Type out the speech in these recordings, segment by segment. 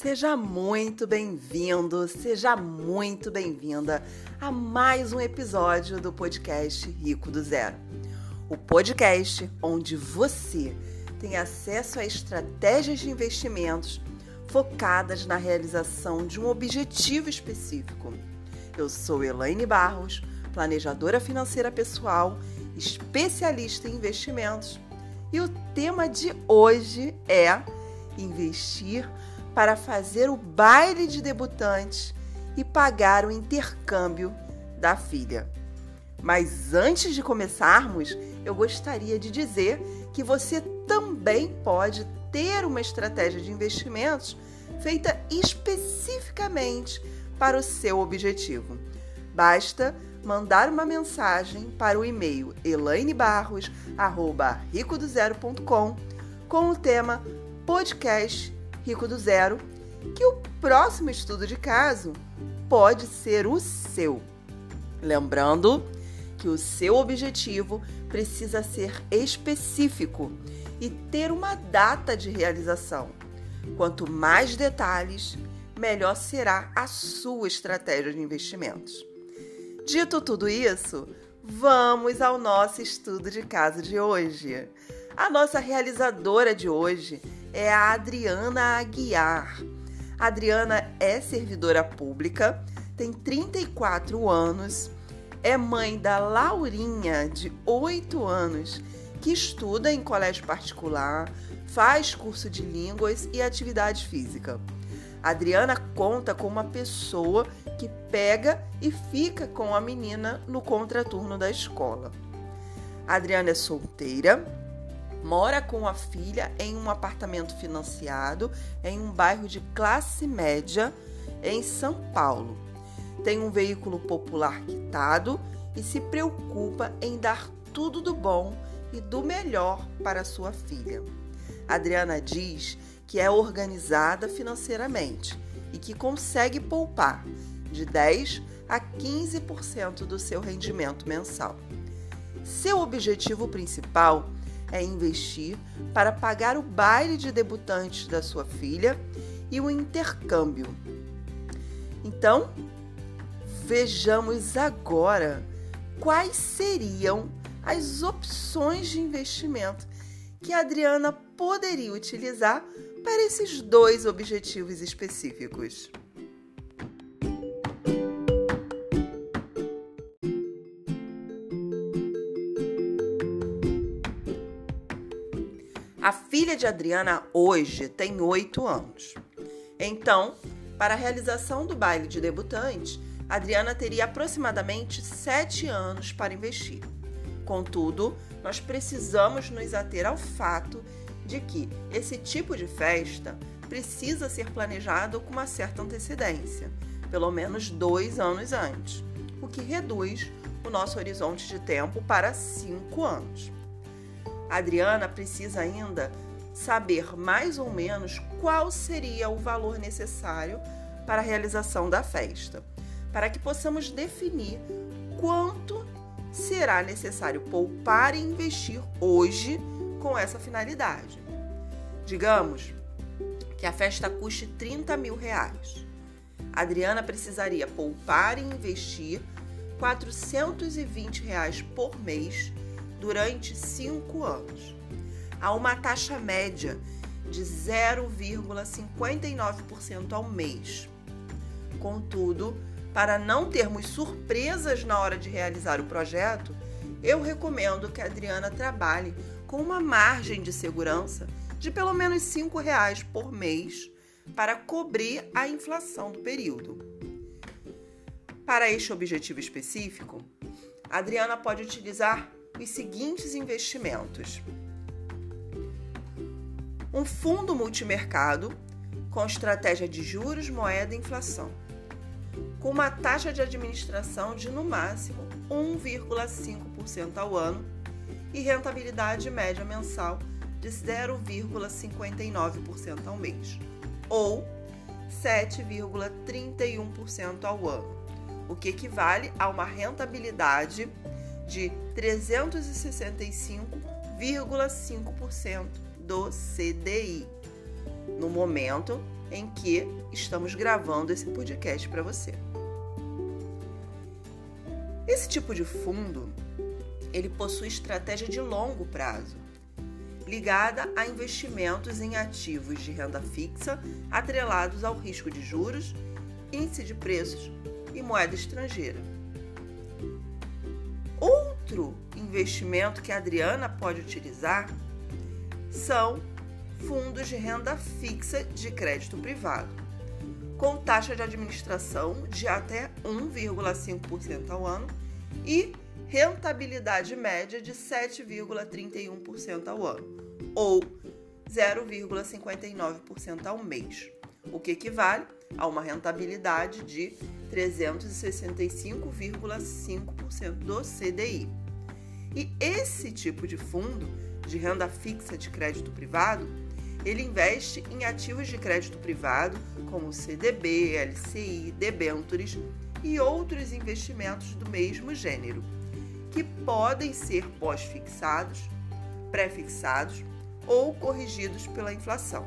Seja muito bem-vindo, seja muito bem-vinda a mais um episódio do podcast Rico do Zero. O podcast onde você tem acesso a estratégias de investimentos focadas na realização de um objetivo específico. Eu sou Elaine Barros, planejadora financeira pessoal, especialista em investimentos, e o tema de hoje é investir para fazer o baile de debutantes e pagar o intercâmbio da filha. Mas antes de começarmos, eu gostaria de dizer que você também pode ter uma estratégia de investimentos feita especificamente para o seu objetivo. Basta mandar uma mensagem para o e-mail elainebarros@ricodozero.com com o tema podcast Rico do Zero, que o próximo estudo de caso pode ser o seu. Lembrando que o seu objetivo precisa ser específico e ter uma data de realização. Quanto mais detalhes, melhor será a sua estratégia de investimentos. Dito tudo isso, vamos ao nosso estudo de caso de hoje. A nossa realizadora de hoje é a Adriana Aguiar. A Adriana é servidora pública, tem 34 anos, é mãe da Laurinha, de 8 anos, que estuda em colégio particular, faz curso de línguas e atividade física. A Adriana conta com uma pessoa que pega e fica com a menina no contraturno da escola. A Adriana é solteira, mora com a filha em um apartamento financiado em um bairro de classe média em São Paulo. Tem um veículo popular quitado e se preocupa em dar tudo do bom e do melhor para sua filha. Adriana diz que é organizada financeiramente e que consegue poupar de 10 a 15% do seu rendimento mensal. Seu objetivo principal é investir para pagar o baile de debutantes da sua filha e o intercâmbio. Então, vejamos agora quais seriam as opções de investimento que a Adriana poderia utilizar para esses dois objetivos específicos. Filha de Adriana hoje tem 8 anos. Então, para a realização do baile de debutante, Adriana teria aproximadamente 7 anos para investir. Contudo, nós precisamos nos ater ao fato de que esse tipo de festa precisa ser planejado com uma certa antecedência, pelo menos dois anos antes, o que reduz o nosso horizonte de tempo para 5 anos. A Adriana precisa ainda saber mais ou menos qual seria o valor necessário para a realização da festa, para que possamos definir quanto será necessário poupar e investir hoje com essa finalidade. Digamos que a festa custe 30 mil reais. Adriana precisaria poupar e investir 420 reais por mês durante cinco anos, a uma taxa média de 0,59% ao mês. Contudo, para não termos surpresas na hora de realizar o projeto, eu recomendo que a Adriana trabalhe com uma margem de segurança de pelo menos R$ reais por mês para cobrir a inflação do período. Para este objetivo específico, a Adriana pode utilizar os seguintes investimentos: um fundo multimercado com estratégia de juros, moeda e inflação, com uma taxa de administração de no máximo 1,5% ao ano e rentabilidade média mensal de 0,59% ao mês, ou 7,31% ao ano, o que equivale a uma rentabilidade de 365,5% do CDI. No momento, em que estamos gravando esse podcast para você. Esse tipo de fundo, ele possui estratégia de longo prazo, ligada a investimentos em ativos de renda fixa atrelados ao risco de juros, índice de preços e moeda estrangeira. Outro investimento que a Adriana pode utilizar são fundos de renda fixa de crédito privado, com taxa de administração de até 1,5% ao ano e rentabilidade média de 7,31% ao ano, ou 0,59% ao mês, o que equivale a uma rentabilidade de 365,5% do CDI. E esse tipo de fundo de renda fixa de crédito privado, ele investe em ativos de crédito privado como CDB, LCI, debêntures e outros investimentos do mesmo gênero, que podem ser pós-fixados, pré-fixados ou corrigidos pela inflação.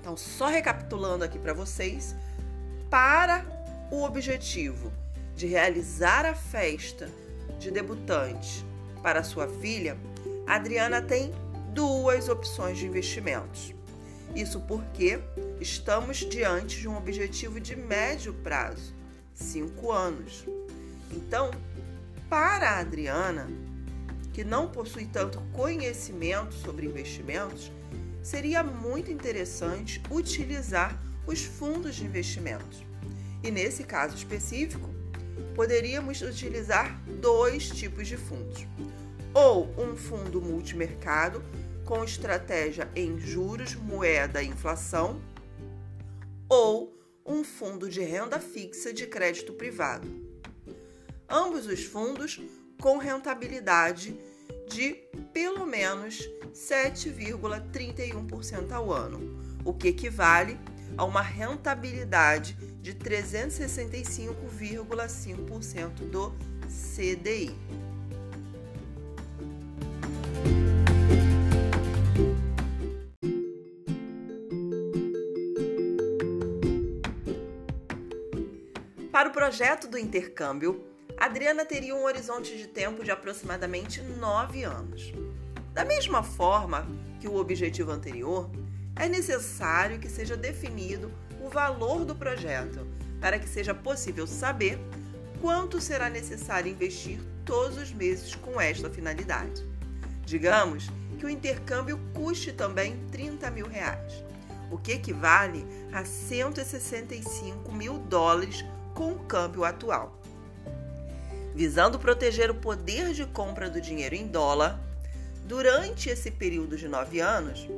Então, só recapitulando aqui para vocês, para o objetivo de realizar a festa de debutante para sua filha, Adriana tem duas opções de investimentos. Isso porque estamos diante de um objetivo de médio prazo, cinco anos. Então, para a Adriana, que não possui tanto conhecimento sobre investimentos, seria muito interessante utilizar os fundos de investimentos. E nesse caso específico, poderíamos utilizar dois tipos de fundos: ou um fundo multimercado com estratégia em juros, moeda e inflação, ou um fundo de renda fixa de crédito privado. Ambos os fundos com rentabilidade de pelo menos 7,31% ao ano, o que equivale a uma rentabilidade de 365,5% do CDI. Para o projeto do intercâmbio, Adriana teria um horizonte de tempo de aproximadamente nove anos. Da mesma forma que o objetivo anterior, é necessário que seja definido o valor do projeto para que seja possível saber quanto será necessário investir todos os meses com esta finalidade. Digamos que o intercâmbio custe também 30 mil reais, o que equivale a 165 mil dólares com o câmbio atual. Visando proteger o poder de compra do dinheiro em dólar, durante esse período de nove anos,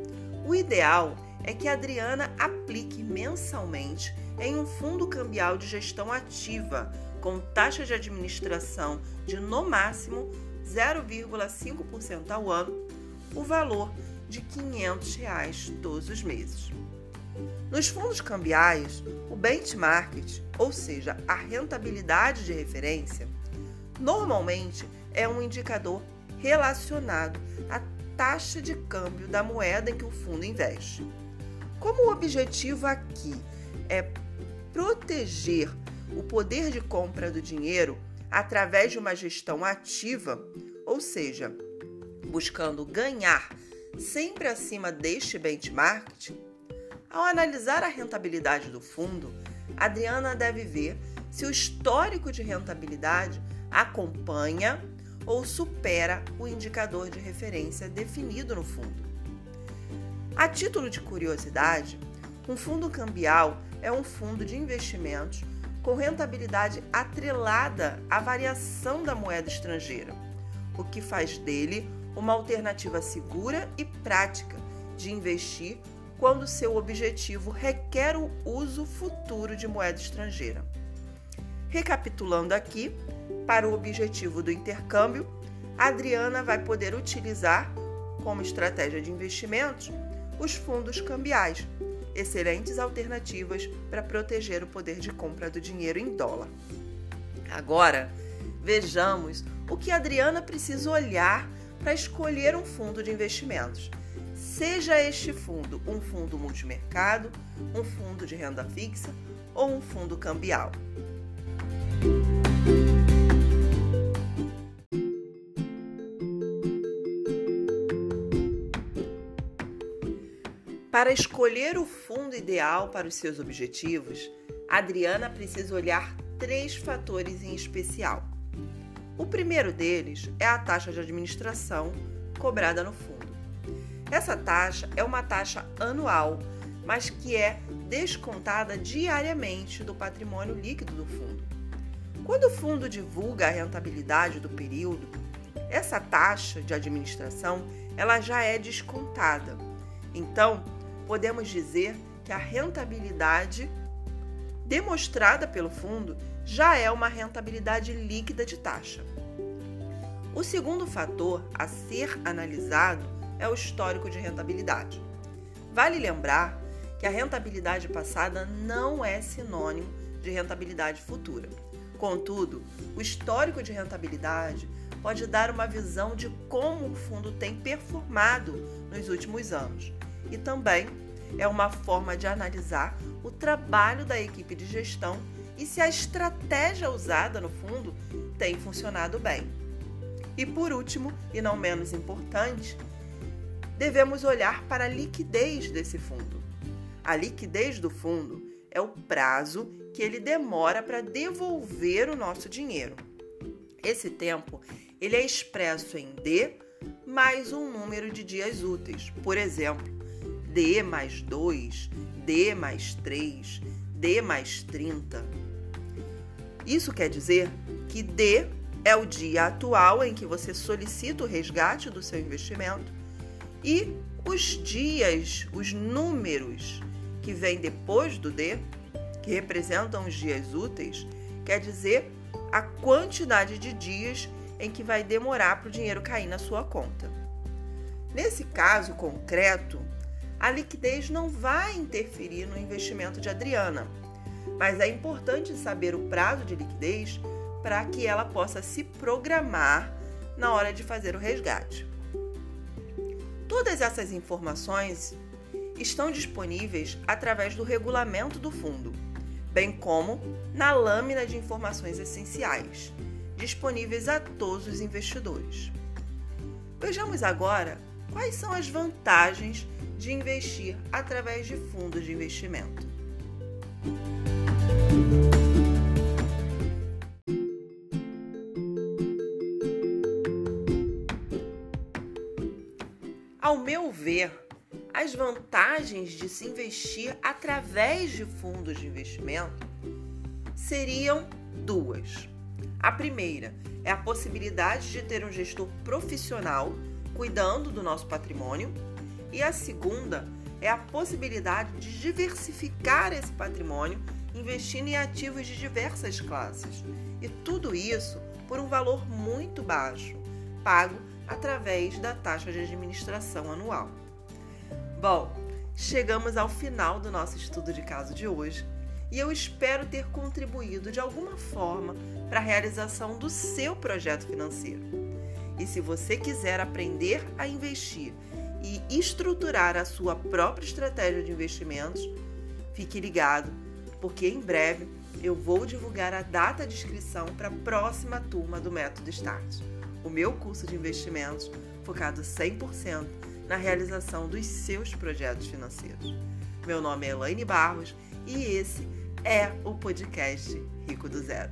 o ideal é que Adriana aplique mensalmente em um fundo cambial de gestão ativa com taxa de administração de no máximo 0,5% ao ano, o valor de 500 reais todos os meses. Nos fundos cambiais, o benchmark, ou seja, a rentabilidade de referência, normalmente é um indicador relacionado à taxa de câmbio da moeda em que o fundo investe. Como o objetivo aqui é proteger o poder de compra do dinheiro através de uma gestão ativa, ou seja, buscando ganhar sempre acima deste benchmark, ao analisar a rentabilidade do fundo, Adriana deve ver se o histórico de rentabilidade acompanha ou supera o indicador de referência definido no fundo. A título de curiosidade, um fundo cambial é um fundo de investimentos com rentabilidade atrelada à variação da moeda estrangeira, o que faz dele uma alternativa segura e prática de investir quando seu objetivo requer o uso futuro de moeda estrangeira. Recapitulando aqui, para o objetivo do intercâmbio, Adriana vai poder utilizar, como estratégia de investimentos, os fundos cambiais, excelentes alternativas para proteger o poder de compra do dinheiro em dólar. Agora, vejamos o que Adriana precisa olhar para escolher um fundo de investimentos, seja este fundo um fundo multimercado, um fundo de renda fixa ou um fundo cambial. Para escolher o fundo ideal para os seus objetivos, Adriana precisa olhar três fatores em especial. O primeiro deles é a taxa de administração cobrada no fundo. Essa taxa é uma taxa anual, mas que é descontada diariamente do patrimônio líquido do fundo. Quando o fundo divulga a rentabilidade do período, essa taxa de administração ela já é descontada. Então, podemos dizer que a rentabilidade demonstrada pelo fundo já é uma rentabilidade líquida de taxa. O segundo fator a ser analisado é o histórico de rentabilidade. Vale lembrar que a rentabilidade passada não é sinônimo de rentabilidade futura. Contudo, o histórico de rentabilidade pode dar uma visão de como o fundo tem performado nos últimos anos e também é uma forma de analisar o trabalho da equipe de gestão e se a estratégia usada no fundo tem funcionado bem. E por último, e não menos importante, devemos olhar para a liquidez desse fundo. A liquidez do fundo é o prazo que ele demora para devolver o nosso dinheiro. Esse tempo ele é expresso em D mais um número de dias úteis. Por exemplo, D mais 2, D mais 3, D mais 30. Isso quer dizer que D é o dia atual em que você solicita o resgate do seu investimento e os dias, os números que vêm depois do D, que representam os dias úteis, quer dizer a quantidade de dias em que vai demorar para o dinheiro cair na sua conta. Nesse caso concreto, a liquidez não vai interferir no investimento de Adriana, mas é importante saber o prazo de liquidez para que ela possa se programar na hora de fazer o resgate. Todas essas informações estão disponíveis através do regulamento do fundo, bem como na lâmina de informações essenciais, disponíveis a todos os investidores. Vejamos agora quais são as vantagens de investir através de fundos de investimento. Ao meu ver, as vantagens de se investir através de fundos de investimento seriam duas. A primeira é a possibilidade de ter um gestor profissional cuidando do nosso patrimônio e a segunda é a possibilidade de diversificar esse patrimônio investindo em ativos de diversas classes. E tudo isso por um valor muito baixo, pago através da taxa de administração anual. Bom, chegamos ao final do nosso estudo de caso de hoje e eu espero ter contribuído de alguma forma para a realização do seu projeto financeiro. E se você quiser aprender a investir e estruturar a sua própria estratégia de investimentos, fique ligado, porque em breve eu vou divulgar a data de inscrição para a próxima turma do Método Start, o meu curso de investimentos focado 100% na realização dos seus projetos financeiros. Meu nome é Elaine Barros e esse é o podcast Rico do Zero.